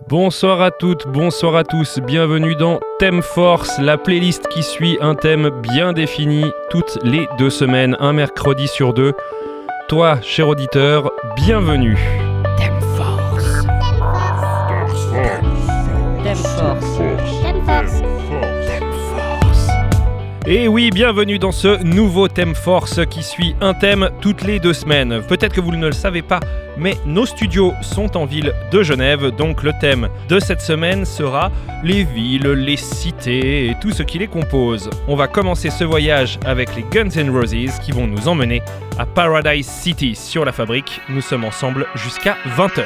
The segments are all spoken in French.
Bonsoir à toutes, bonsoir à tous, bienvenue dans Thème Force, la playlist qui suit un thème bien défini toutes les deux semaines, un mercredi sur deux. Toi, cher auditeur, bienvenue. Et oui, bienvenue dans ce nouveau thème force qui suit un thème toutes les deux semaines. Peut-être que vous ne le savez pas, mais nos studios sont en ville de Genève, donc le thème de cette semaine sera les villes, les cités et tout ce qui les compose. On va commencer ce voyage avec les Guns N' Roses qui vont nous emmener à Paradise City sur la fabrique. Nous sommes ensemble jusqu'à 20h.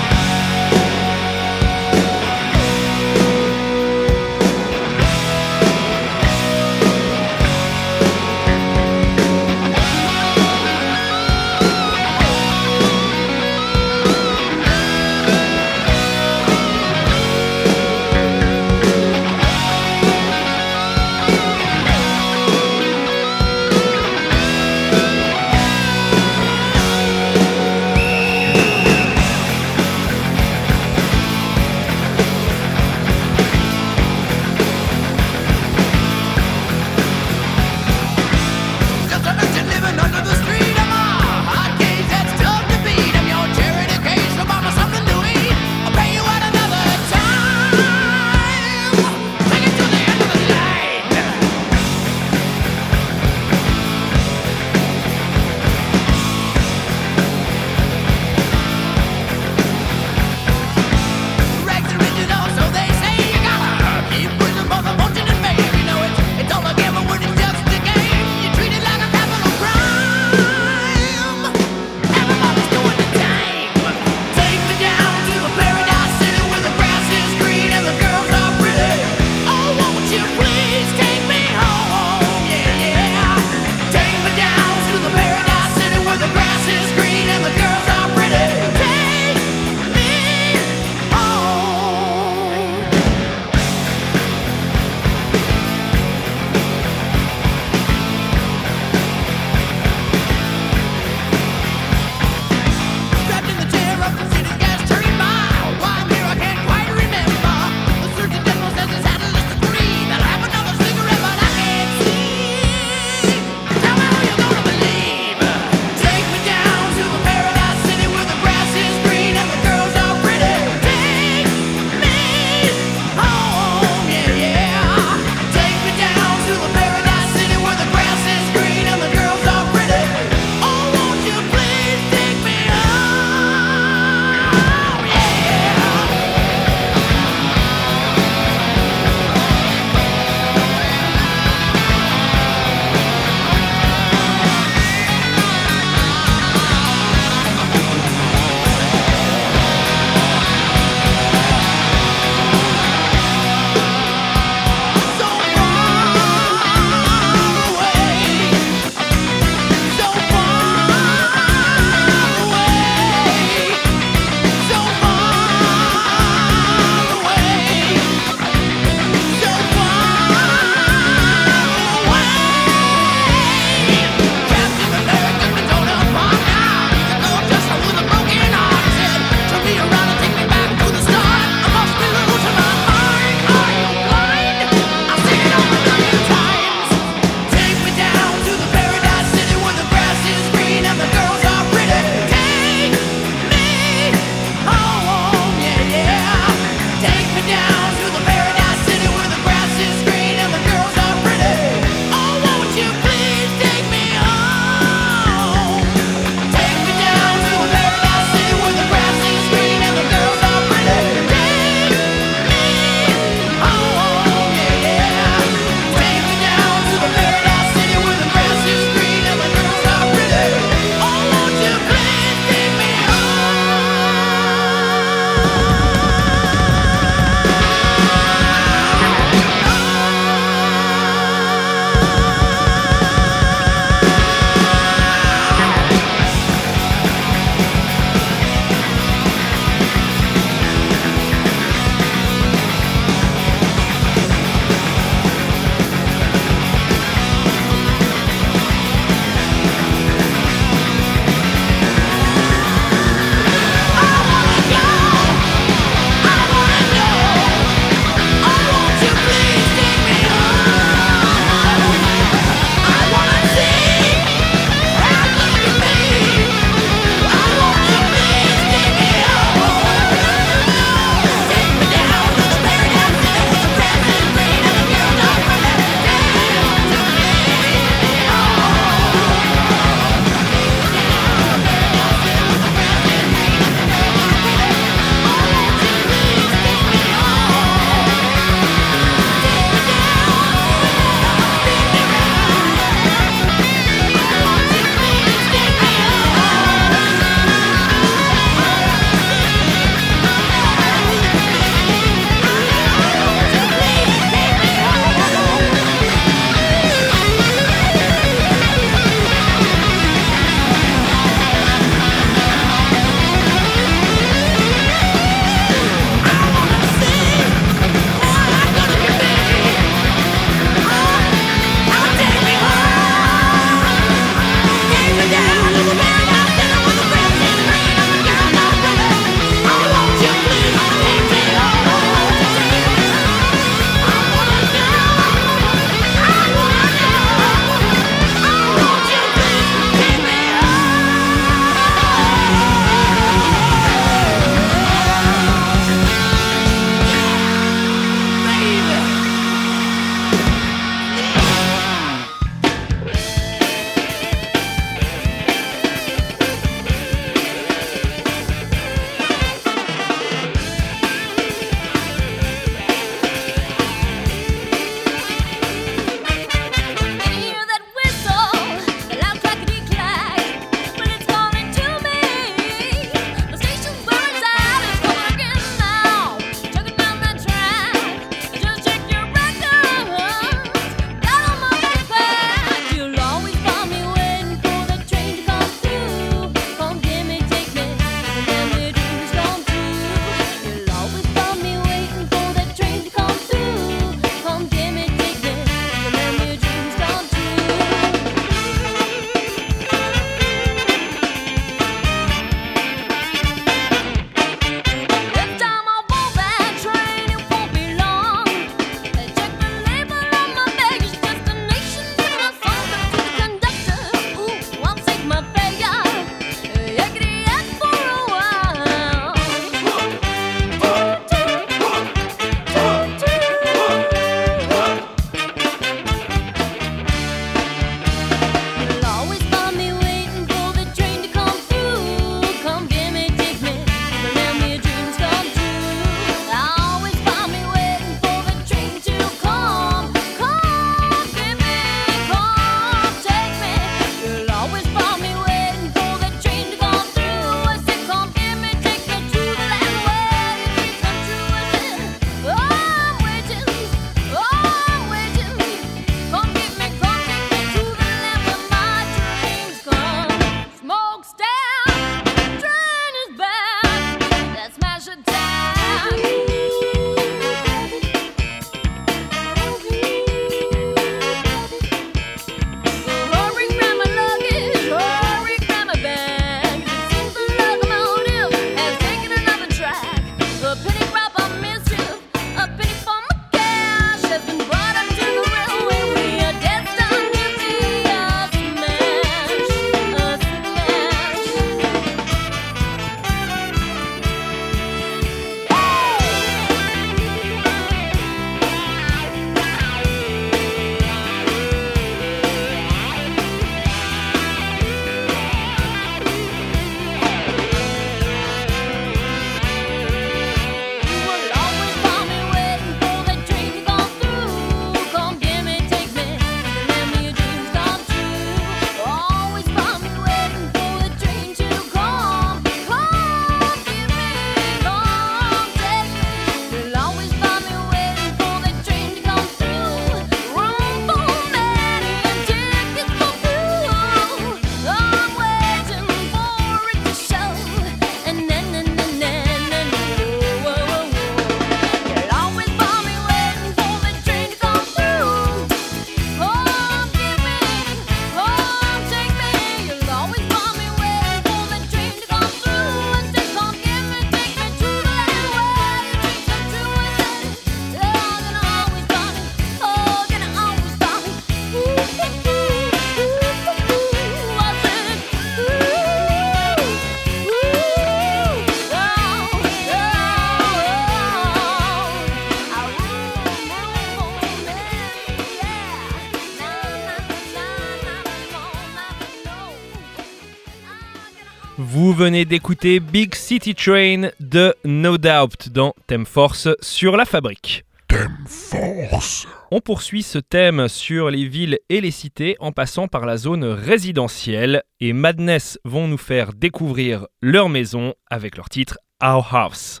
venez d'écouter Big City Train de No Doubt dans Thème Force sur la fabrique. Thème Force on poursuit ce thème sur les villes et les cités en passant par la zone résidentielle et Madness vont nous faire découvrir leur maison avec leur titre Our House.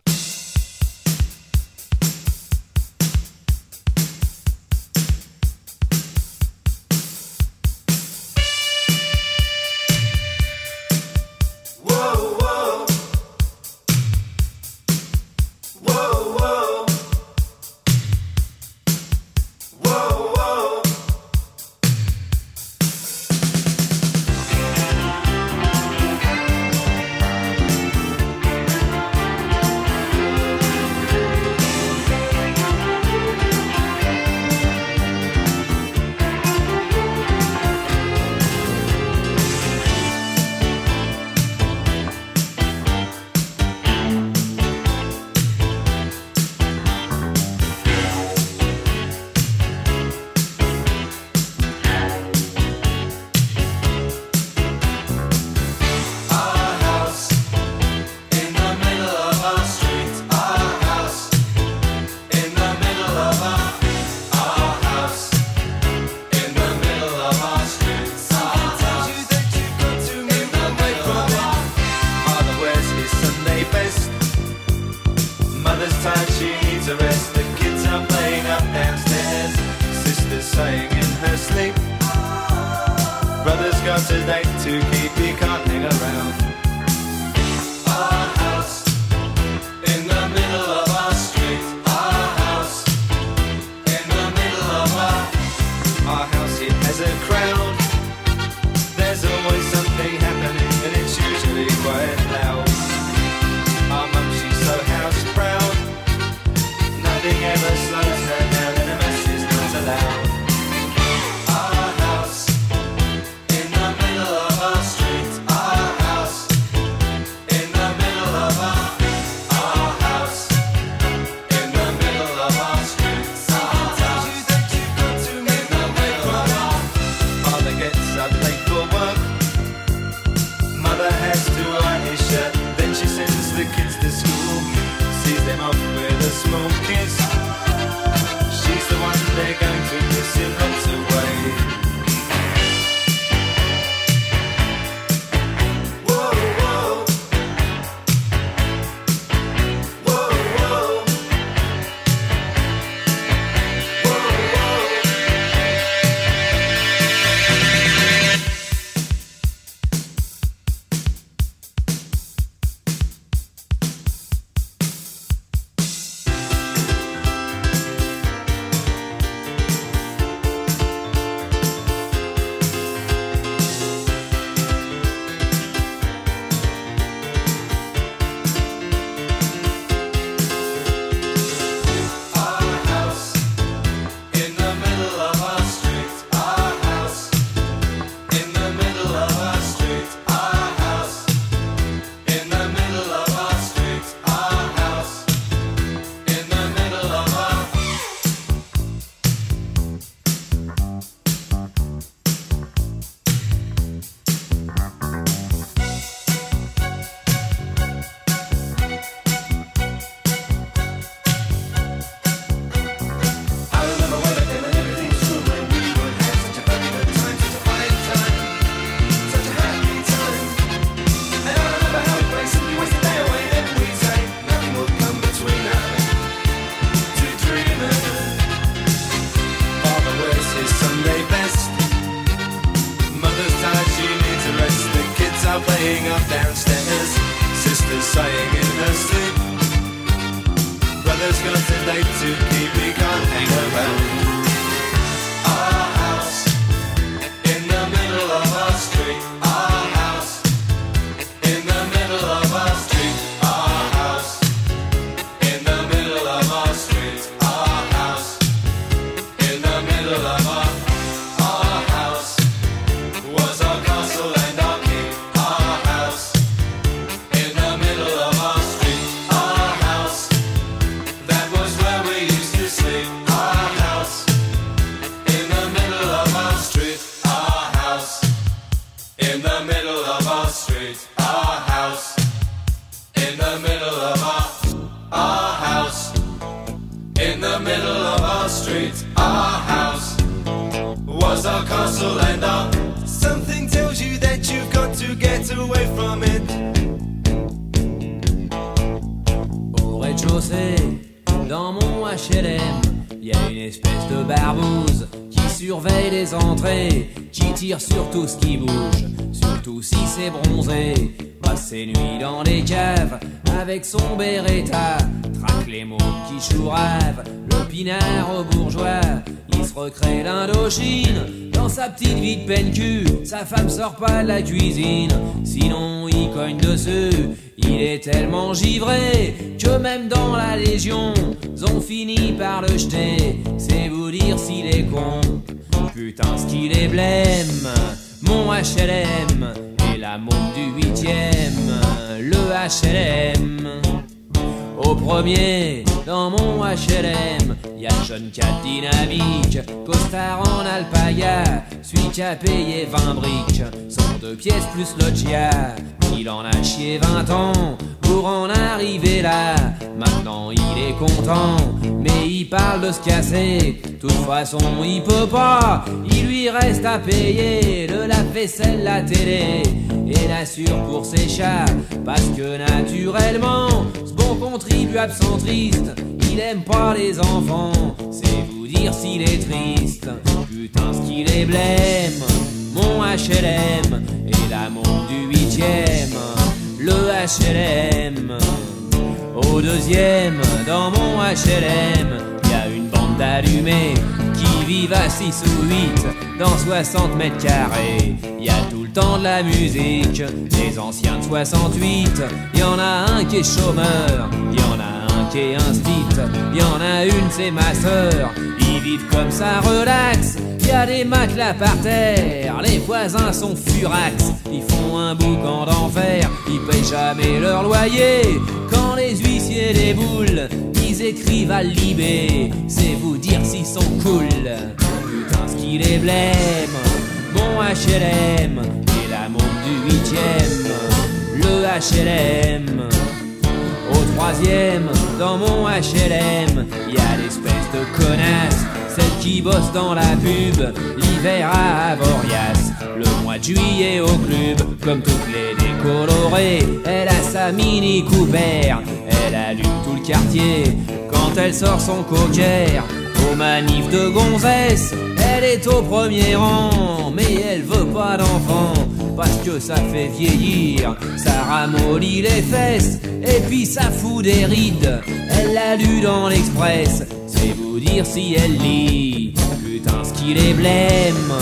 Pas de la cuisine, sinon il cogne dessus. Il est tellement givré que même dans la Légion, ils ont fini par le jeter. C'est vous dire s'il est con. Putain, ce qu'il est blême. Mon HLM et la montre du huitième. Le HLM. Au premier, dans mon HLM, y a le jeune cat dynamique, costard en alpaga, celui qui a payé 20 briques, son deux pièces plus loggia. Il en a chié 20 ans pour en arriver là. Maintenant il est content, mais il parle de se casser. Toute façon, il peut pas, il lui reste à payer le lave-vaisselle, la télé et l'assure pour ses chats. Parce que naturellement, ce bon contribuable centriste, il aime pas les enfants. C'est vous dire s'il est triste. Putain, ce qu'il est blême. Mon HLM et la montre du huitième. Le HLM. Au deuxième, dans mon HLM, y a une bande d'allumés qui vivent à 6 ou 8 dans 60 mètres carrés. Y a tout le temps de la musique, les anciens de 68. Y en a un qui est chômeur, a un instit. Y en a une, c'est ma sœur. Ils vivent comme ça, relax. Y a des matelas par terre, les voisins sont furax. Ils font un boucan d'enfer, ils payent jamais leur loyer. Quand les huissiers déboulent, ils écrivent à Libé. C'est vous dire s'ils sont cool. Putain, ce qu'il est blême. Mon HLM et la montre du huitième. Le HLM. Au troisième, dans mon HLM, y a l'espèce de connasse, celle qui bosse dans la pub, l'hiver à Avoriaz, le mois de juillet au club, comme toutes les décolorées, elle a sa mini Cooper, elle allume tout le quartier, quand elle sort son cocker, aux manifs de gonzesse, elle est au premier rang, mais elle veut pas d'enfant parce que ça fait vieillir, ça ramollit les fesses, et puis ça fout des rides. Elle l'a lu dans l'Express, c'est vous dire si elle lit. Putain, ce qu'il est blême,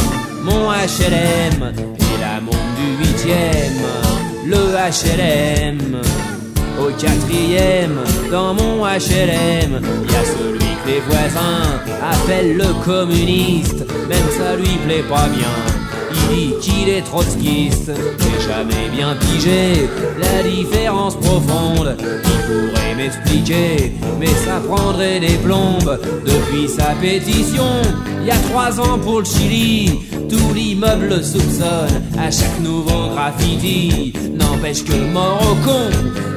mon HLM, et la montre du huitième, le HLM. Au quatrième, dans mon HLM, y a celui que les voisins appellent le communiste, même ça lui plaît pas bien. Il dit qu'il est trotskiste, j'ai jamais bien pigé la différence profonde. Il pourrait m'expliquer, mais ça prendrait des plombes. Depuis sa pétition, il y a trois ans pour le Chili, tout l'immeuble le soupçonne à chaque nouveau graffiti. N'empêche que mort au con,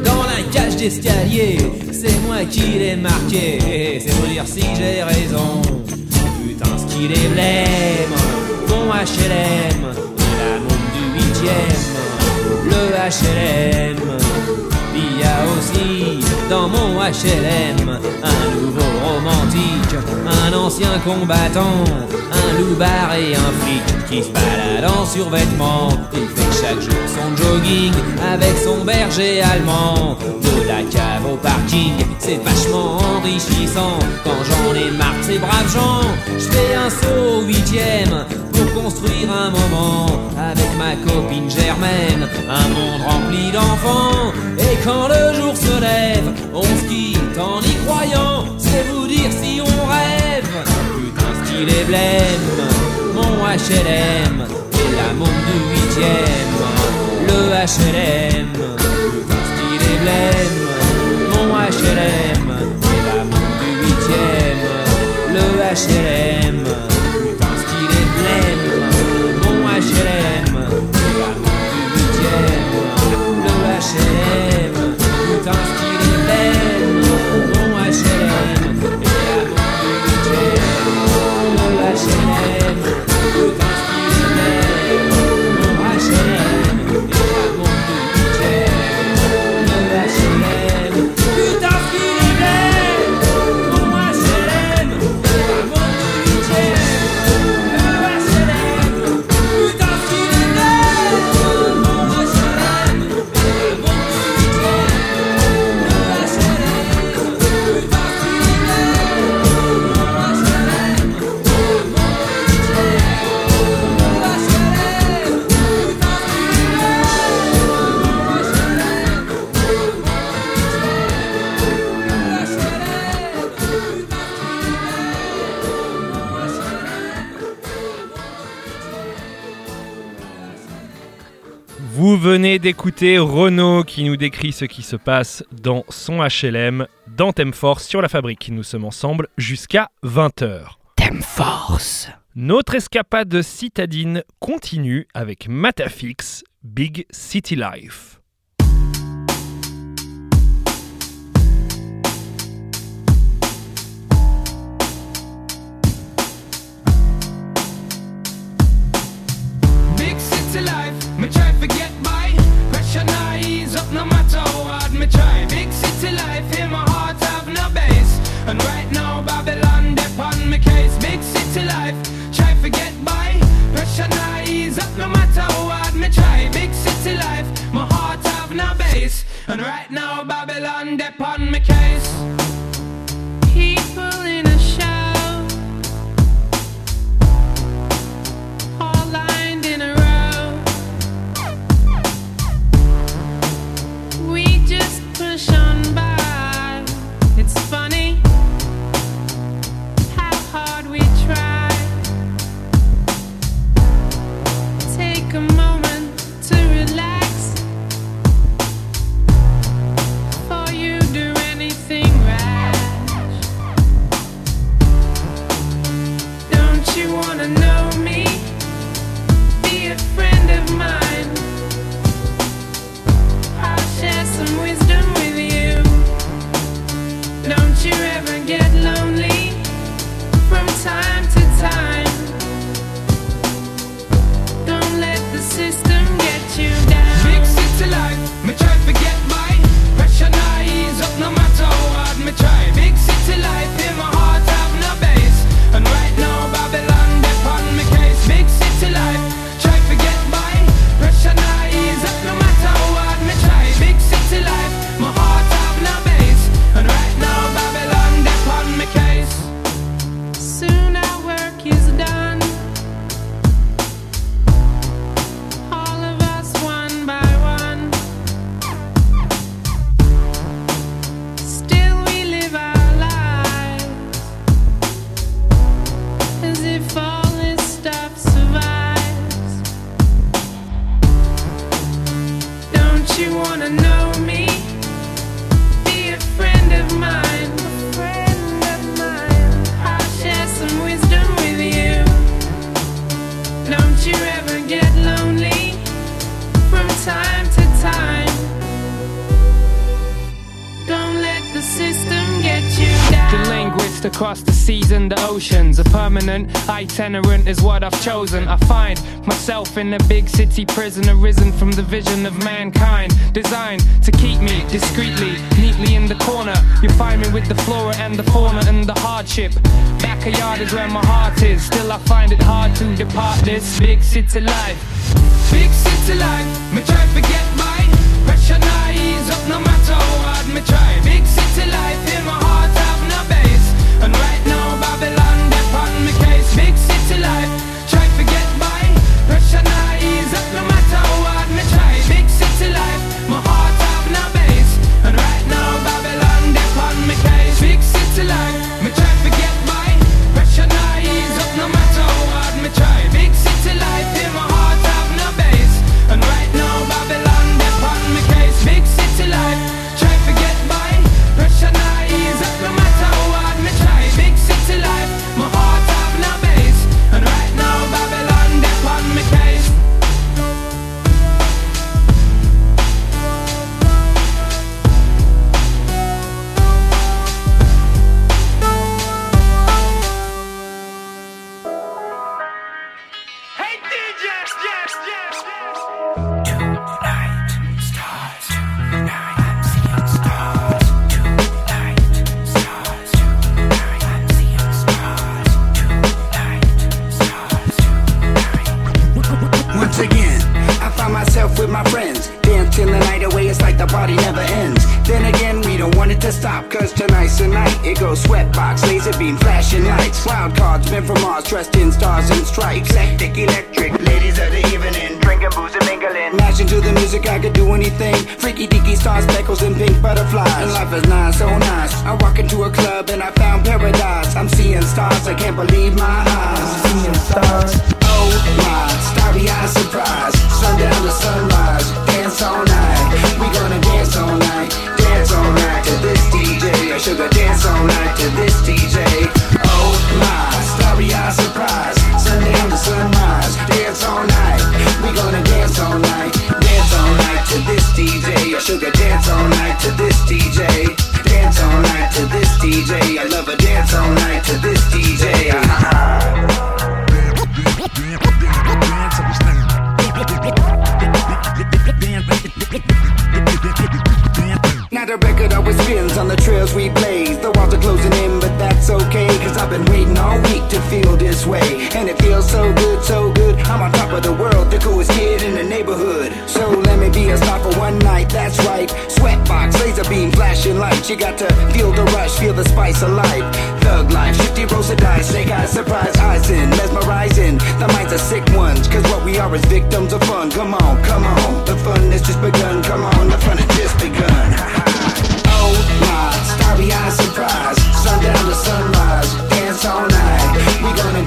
dans la cage d'escalier, c'est moi qui l'ai marqué. C'est pour dire si j'ai raison. Putain, ce qu'il est blême mon HLM, la montre du huitième, le HLM. Il y a aussi dans mon HLM un nouveau romantique, un ancien combattant, un loupard et un flic qui se balade en survêtement. Il fait chaque jour son jogging avec son berger allemand. De la cave au parking, c'est vachement enrichissant. Quand j'en ai marre de ces braves gens, je fais un saut au huitième pour construire un moment avec ma copine Germaine, un monde rempli d'enfants. Et quand le jour se lève, on se quitte en y croyant, c'est vous dire si on rêve. Putain, qu'il est blême, mon HLM et la montre du huitième, le HLM. Putain, qu'il est blême, mon HLM et la montre du huitième, le HLM. Venez d'écouter Renaud qui nous décrit ce qui se passe dans son HLM, dans Thème Force sur la fabrique. Nous sommes ensemble jusqu'à 20h. Thème Force. Notre escapade citadine continue avec Matafix, Big City Life. Big city life, And right now Babylon on me case. Permanent itinerant is what I've chosen. I find myself in a big city prison, arisen from the vision of mankind. Designed to keep me discreetly, neatly in the corner. You find me with the flora and the fauna and the hardship. Backyard is where my heart is. Still, I find it hard to depart this big city life. Big city life, me try forget my pressure now ease up no matter how hard me try. Big city life in my heart Big city life, box, laser beam, flashing lights. Wild cards, men from Mars, dressed in stars and stripes. Hectic, electric, ladies of the evening. Drinking booze and mingling. Mashing to the music, I could do anything. Freaky deaky stars, speckles, and pink butterflies. And life is nice, so nice. I walk into a club and I found paradise. I'm seeing stars, I can't believe my eyes. I'm seeing stars. Oh my, starry eyed surprise. Sundown to sunrise, dance all night. We gonna dance all night sugar dance all night to this DJ. Oh my, starry-eyed surprise. Sundown to sunrise, dance all night. We gonna dance all night, dance all night to this DJ. Sugar dance all night to this DJ. Dance all night to this DJ. I love a dance all night to this DJ. Ah. Now the record always spins on the trails we blaze. The walls are closing in, but that's okay. Cause I've been waiting all week to feel this way. And it feels so good, so good. I'm on top of the world, the coolest kid in the neighborhood. So let me be a star for one night, that's right. Sweatbox, laser beam, flashing lights. You got to feel the rush, feel the spice of life. Thug life, 50 rows of dice, snake eyes, surprise eyes in, mesmerizing. The minds are sick ones, cause what we are is victims of fun. Come on, come on, the fun has just begun. Come on, the fun has just begun. Oh my, starry-eyed surprise. Sundown to sunrise, dance all night. We gonna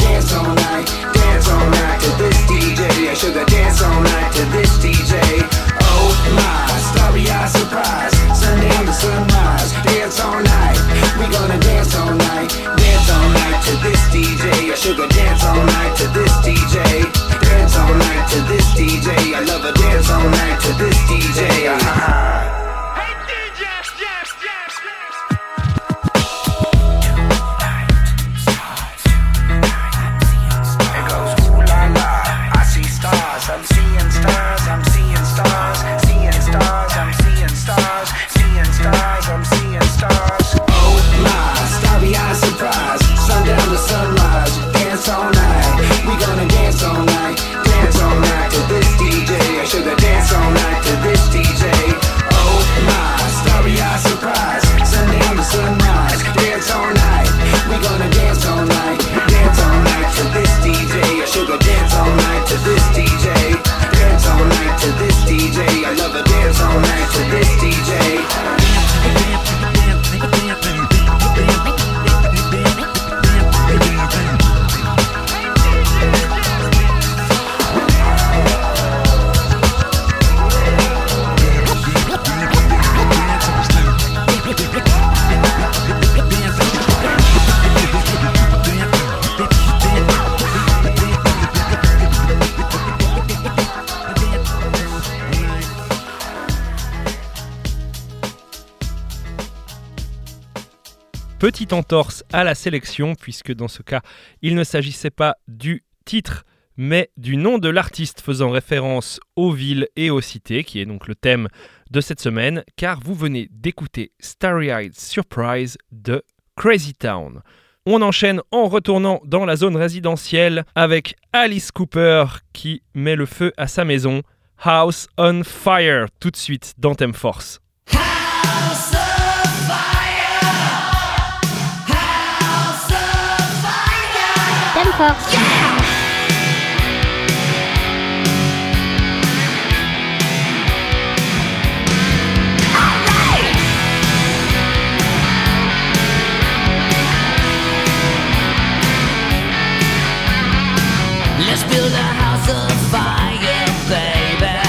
à la sélection, puisque dans ce cas, il ne s'agissait pas du titre, mais du nom de l'artiste faisant référence aux villes et aux cités, qui est donc le thème de cette semaine, car vous venez d'écouter Starry Eyed Surprise de Crazy Town. On enchaîne en retournant dans la zone résidentielle avec Alice Cooper qui met le feu à sa maison. House on Fire, tout de suite dans Thème Force. Thème Force. Let's build a house of fire, baby.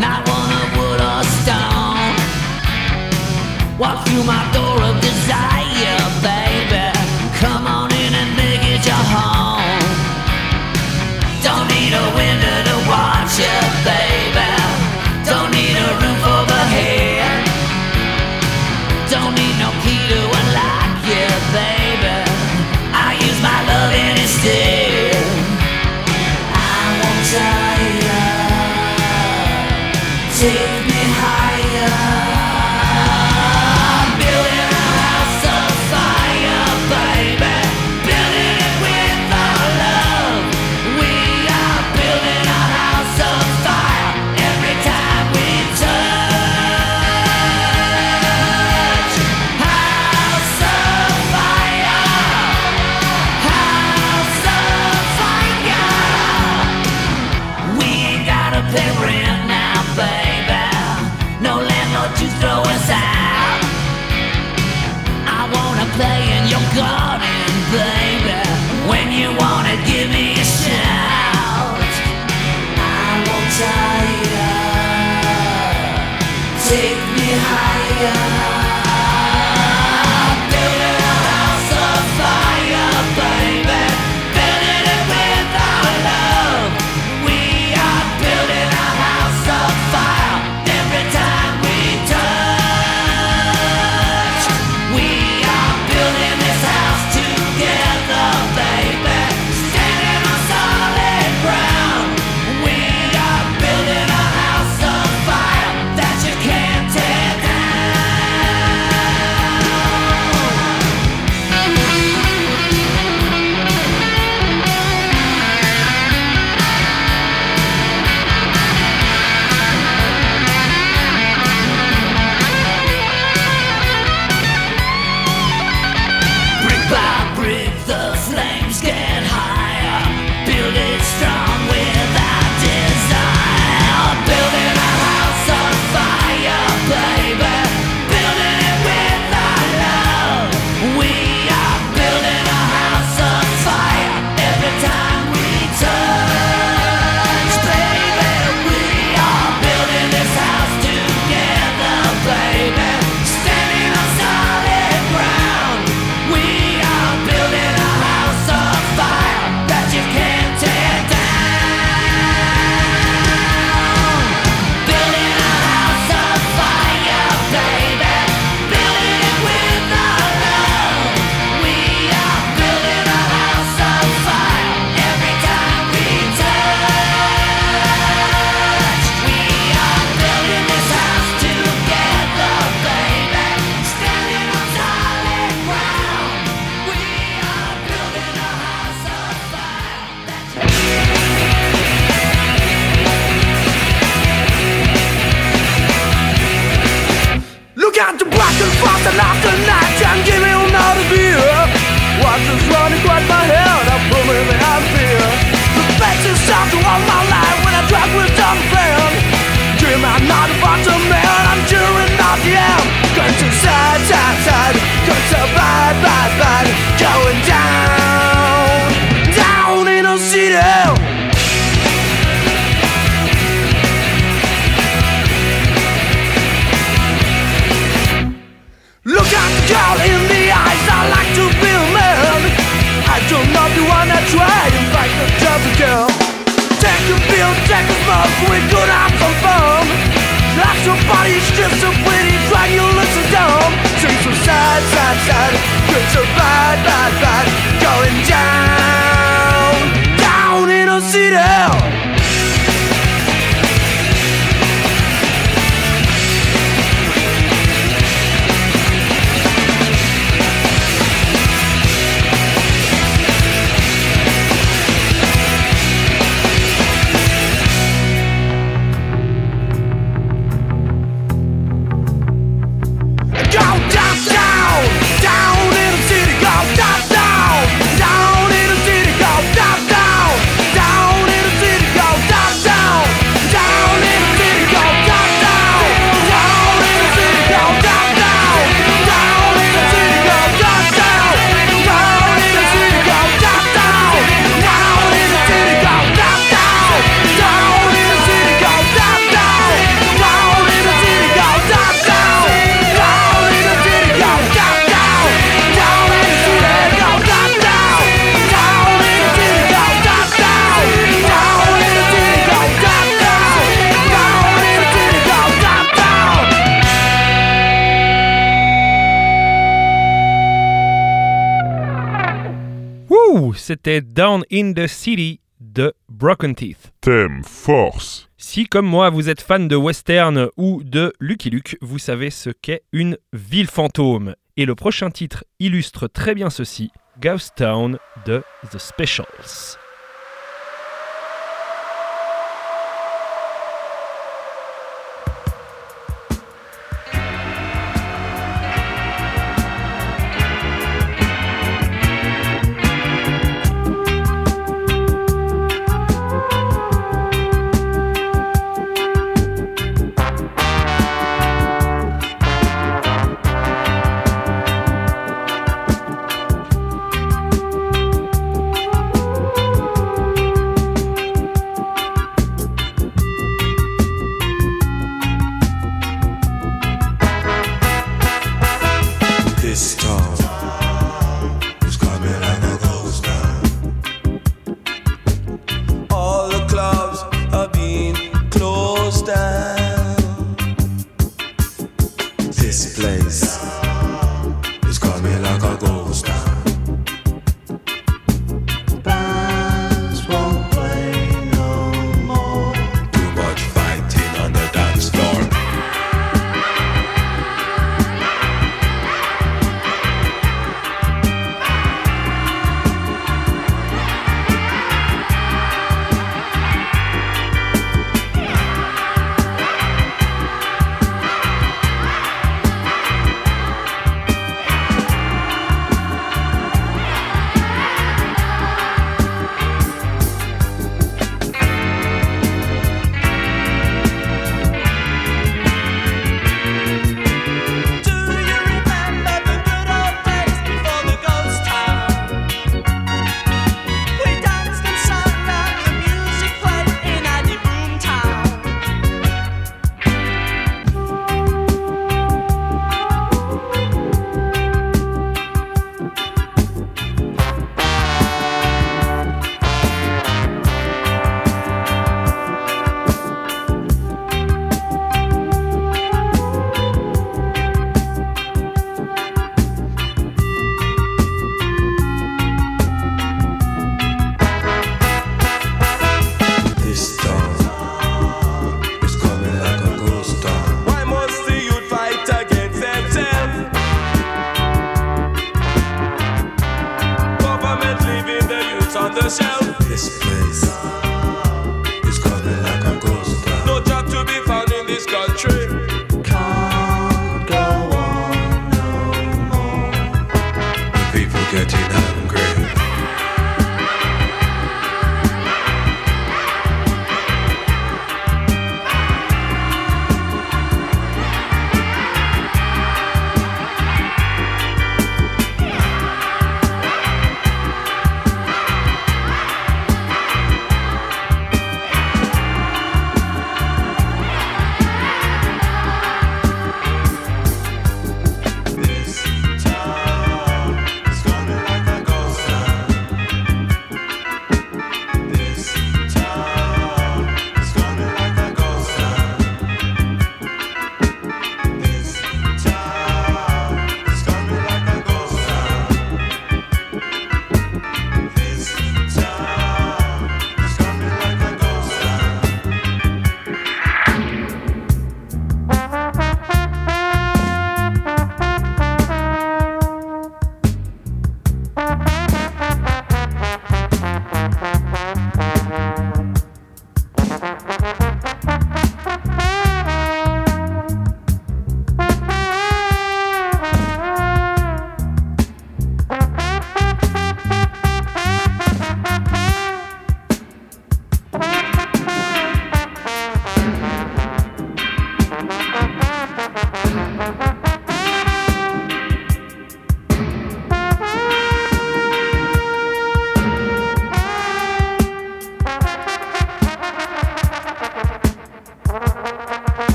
Not one of wood or stone. Walk through my door of desire, higher. c'était Down in the City de Broken Teeth. Thème force. Si, comme moi, vous êtes fan de western ou de Lucky Luke, vous savez ce qu'est une ville fantôme. Et le prochain titre illustre très bien ceci Ghost Town de The Specials.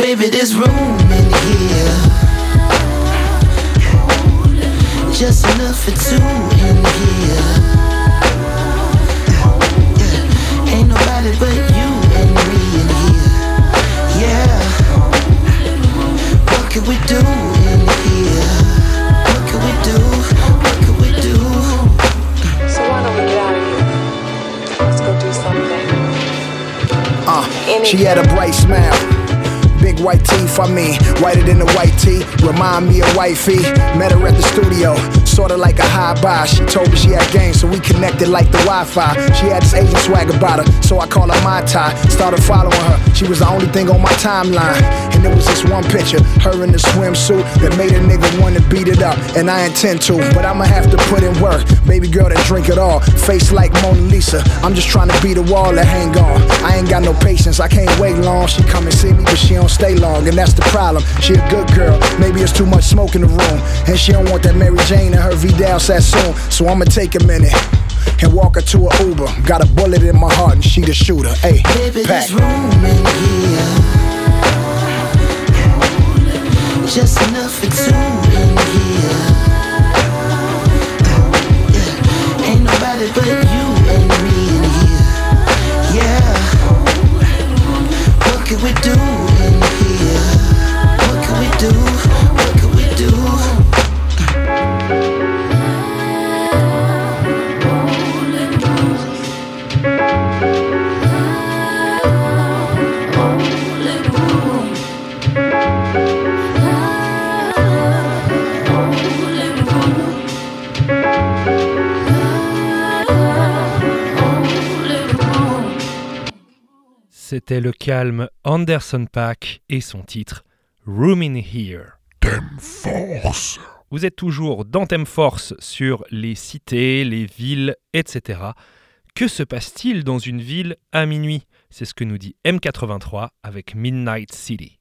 Baby, there's room in here. Just enough for two in here. Yeah. Ain't nobody but you and me in here. Yeah. What can we do in here? What can we do? What can we do? So why don't we get out of here? Let's go do something. Uh, she had a bright smile. Big white teeth, I mean, whiter than the white tee. Remind me of wifey. Met her at the studio, sorta like a high buy. She told me she had game, so we connected like the Wi Fi. She had this Asian swag about her, so I call her my tie. Started following her, she was the only thing on my timeline. And it was this one picture, her in the swimsuit, that made a nigga wanna beat it up. And I intend to, but I'ma have to put in work. Baby girl that drink it all, face like Mona Lisa. I'm just trying to beat a wall that hang on. I ain't got no patience, I can't wait long. She come and see me, but she don't stay long, and that's the problem. She a good girl, maybe it's too much smoke in the room. And she don't want that Mary Jane and her Vidal Sassoon. So I'ma take a minute. And walk her to a Uber. Got a bullet in my heart and she the shooter. Hey, Baby, pack. there's room in here. Just enough for two in here. Yeah. Ain't nobody but you and me in here. Yeah. What can we do in here? What can we do? C'était le calme Anderson Pack et son titre Room in Here. Thème force. Vous êtes toujours dans Thème Force sur les cités, les villes, etc. Que se passe-t-il dans une ville à minuit? C'est ce que nous dit M83 avec Midnight City.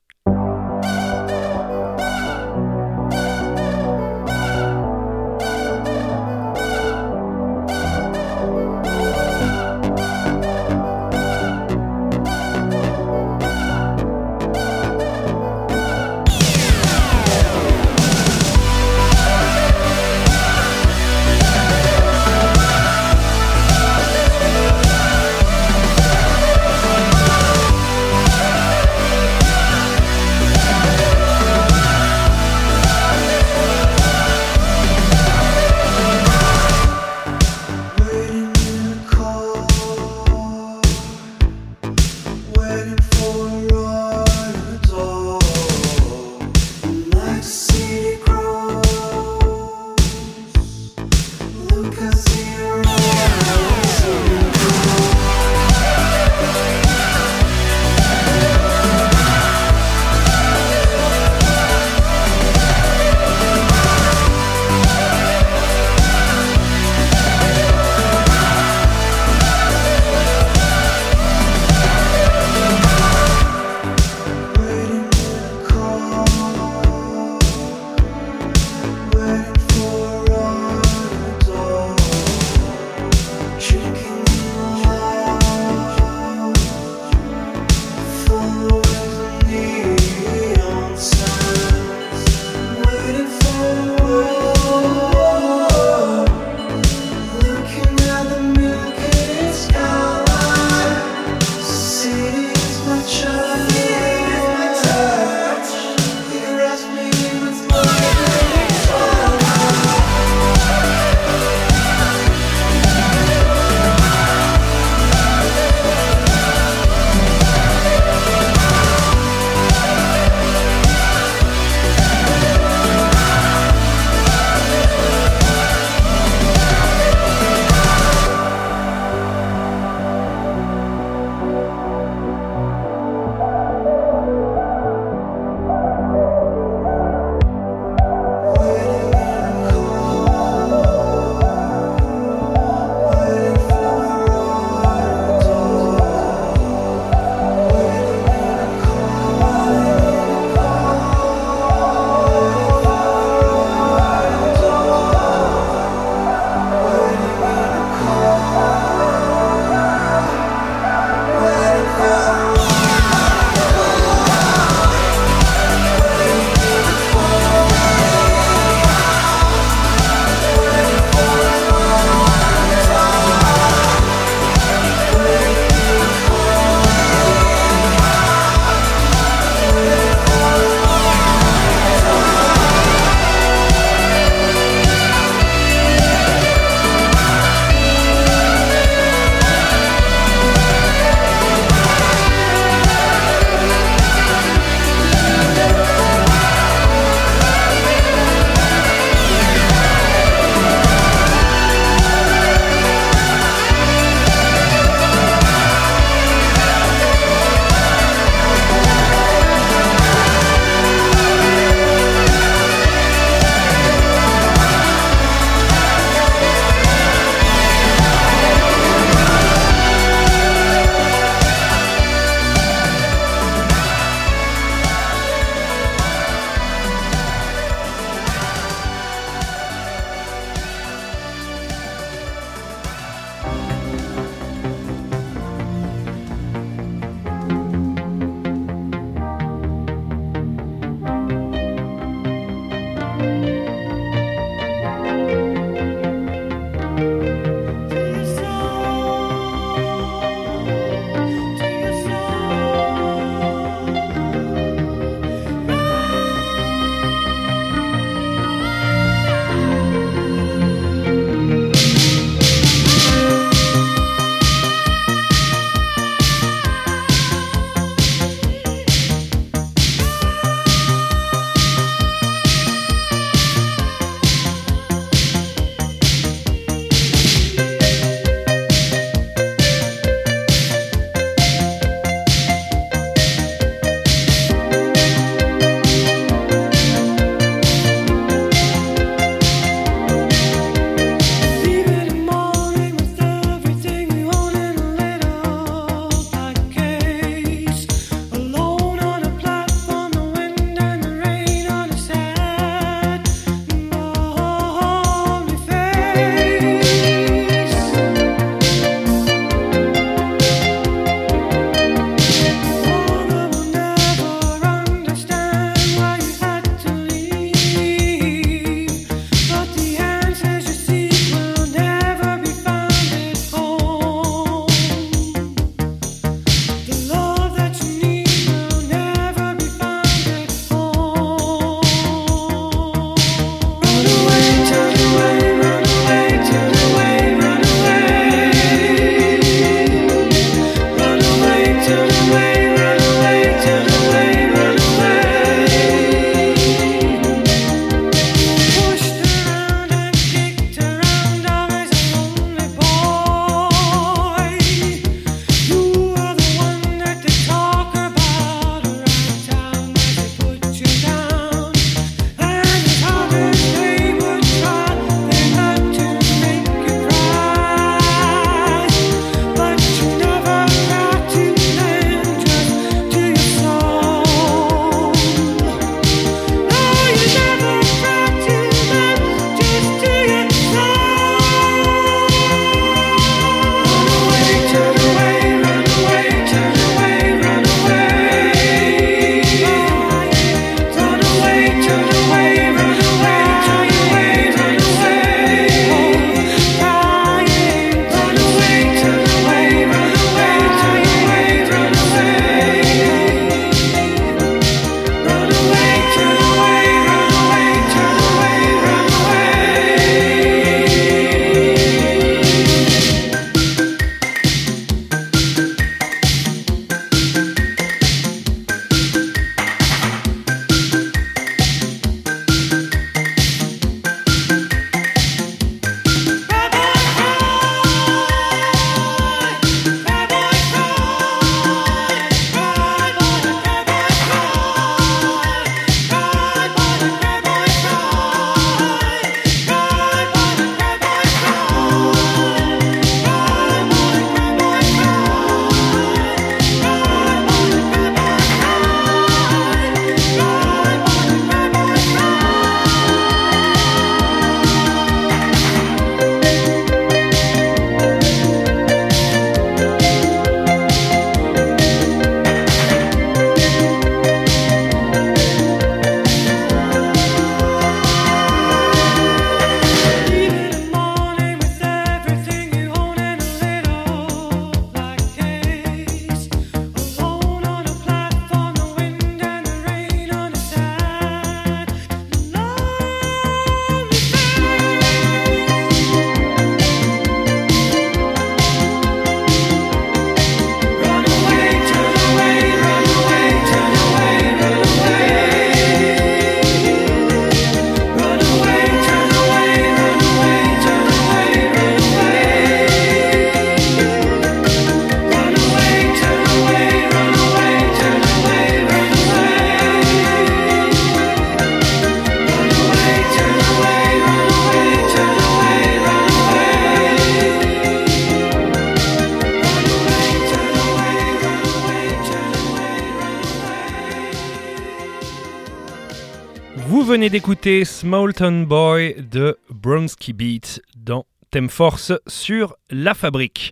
D'écouter Smallton Boy de Bronski Beat dans Thème Force sur La Fabrique.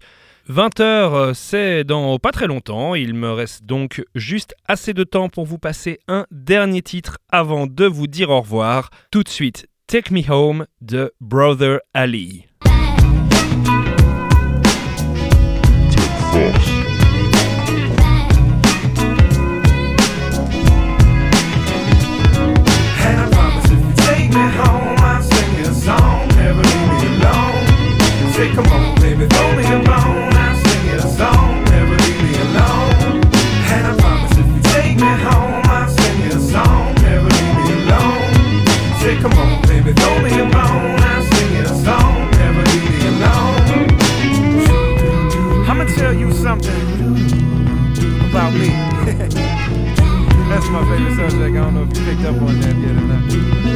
20h, c'est dans pas très longtemps. Il me reste donc juste assez de temps pour vous passer un dernier titre avant de vous dire au revoir. Tout de suite, Take Me Home de Brother Ali. Tevfik Ekrem Konyer yerine.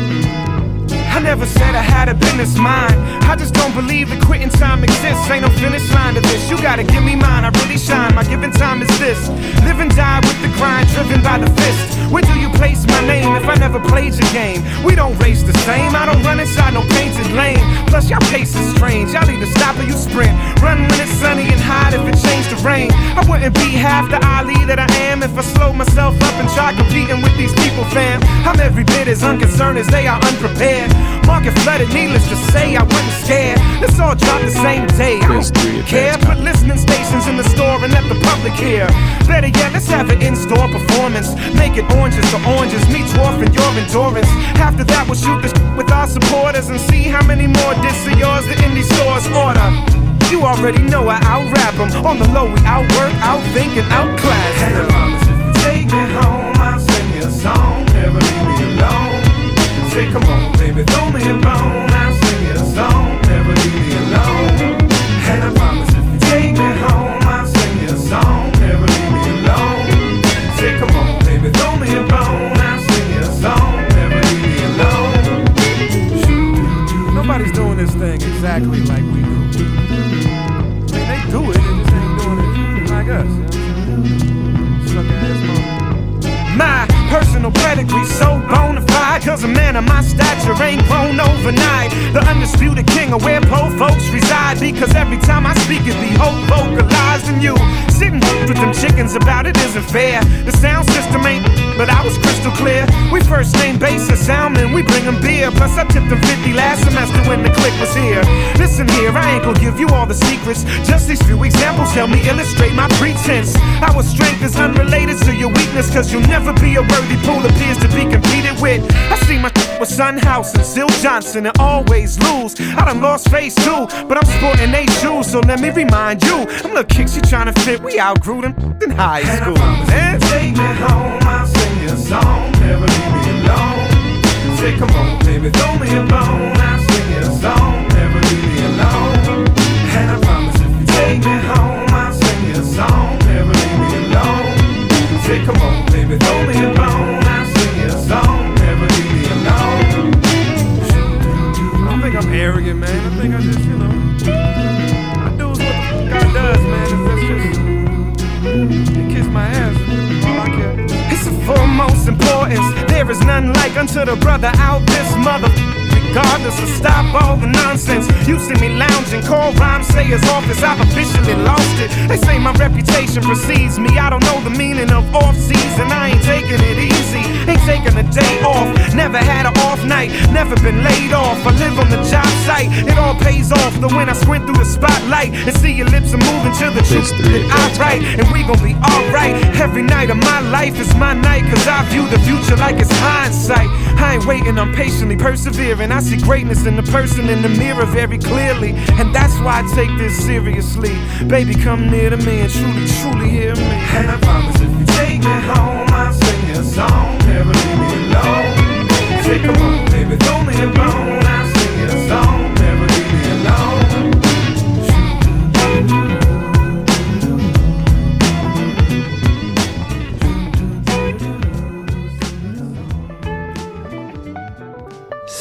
I never said I had a business mind. I just don't believe that quitting time exists. Ain't no finish line to this. You gotta give me mine. I really shine. My given time is this. Live and die with the grind, driven by the fist. Where do you place my name if I never played your game? We don't race the same. I don't run inside no painted lane. Plus, y'all pace is strange. Y'all either stop or you sprint. Run when it's sunny and hot if it changed to rain. I wouldn't be half the Ali that I am if I slowed myself up and tried competing with these people, fam. I'm every bit as unconcerned as they are unprepared. Market flooded, needless to say, I wasn't scared. Let's all dropped the same day. I don't care. Put listening stations in the store and let the public hear. Better yet, let's have an in-store performance. Make it oranges to oranges, me dwarfing your endurance. After that, we'll shoot the sh- with our supporters and see how many more discs of yours the indie stores order. You already know I out-rap 'em. On the low, we outwork, outthink, and outclass. And I promise if you take me home, I'll sing you a song. Never leave me alone. Say, come on, baby, throw me a bone. I'll sing you a song. Never leave me alone. And I promise if you take me home, I'll sing you a song. Never leave me alone. Say, come on, baby, throw me a bone. I'll sing you a song. Never leave me alone. Nobody's doing this thing exactly like we do. They do it, they just ain't doing it like us. My personal pedigree so bona Cause a man of my stature ain't grown overnight. The undisputed king of where poor folks reside. Because every time I speak it be hope vocalized in you. Sitting with them chickens about it isn't fair. The sound system ain't but I was crystal clear. We first named basis Salmon, we bring 'em beer. Plus I tipped them 50 last semester when the click was here. Listen here, I ain't gonna give you all the secrets. Just these few examples help me illustrate my pretense. Our strength is unrelated to your weakness Cause you'll never be a worthy pool appears to be competed with I see my with Sun House and Sil Johnson and always lose. I done lost face too, but I'm sporting they shoes So let me remind you, I'm little kicks you trying to fit. We outgrew them in high school. man. Take me home, I'll sing you a song. Never leave me alone. Say come on baby, throw me a bone. I'll sing you a song. Never leave me alone. And I promise if you take me home I'll sing you a song. Never leave me alone. Say come office I've officially lost it. They say my reputation precedes me. I don't know the meaning of off season. I ain't taking it easy. Ain't taking a day off. Never had an off night. Never been laid off. I live on the job site. It all pays off The when I squint through the spotlight And see your lips are moving to the truth that I write. And we gon' be alright. Every night of my life is my night Cause I view the future like it's hindsight I ain't waiting, I'm patiently persevering. I see greatness in the person in the mirror very clearly. And that's why I take this seriously. Baby, come near to me and truly, truly hear me. And I promise if you take me home I'll sing a song Never leave me alone Say come on, baby, throw me a bone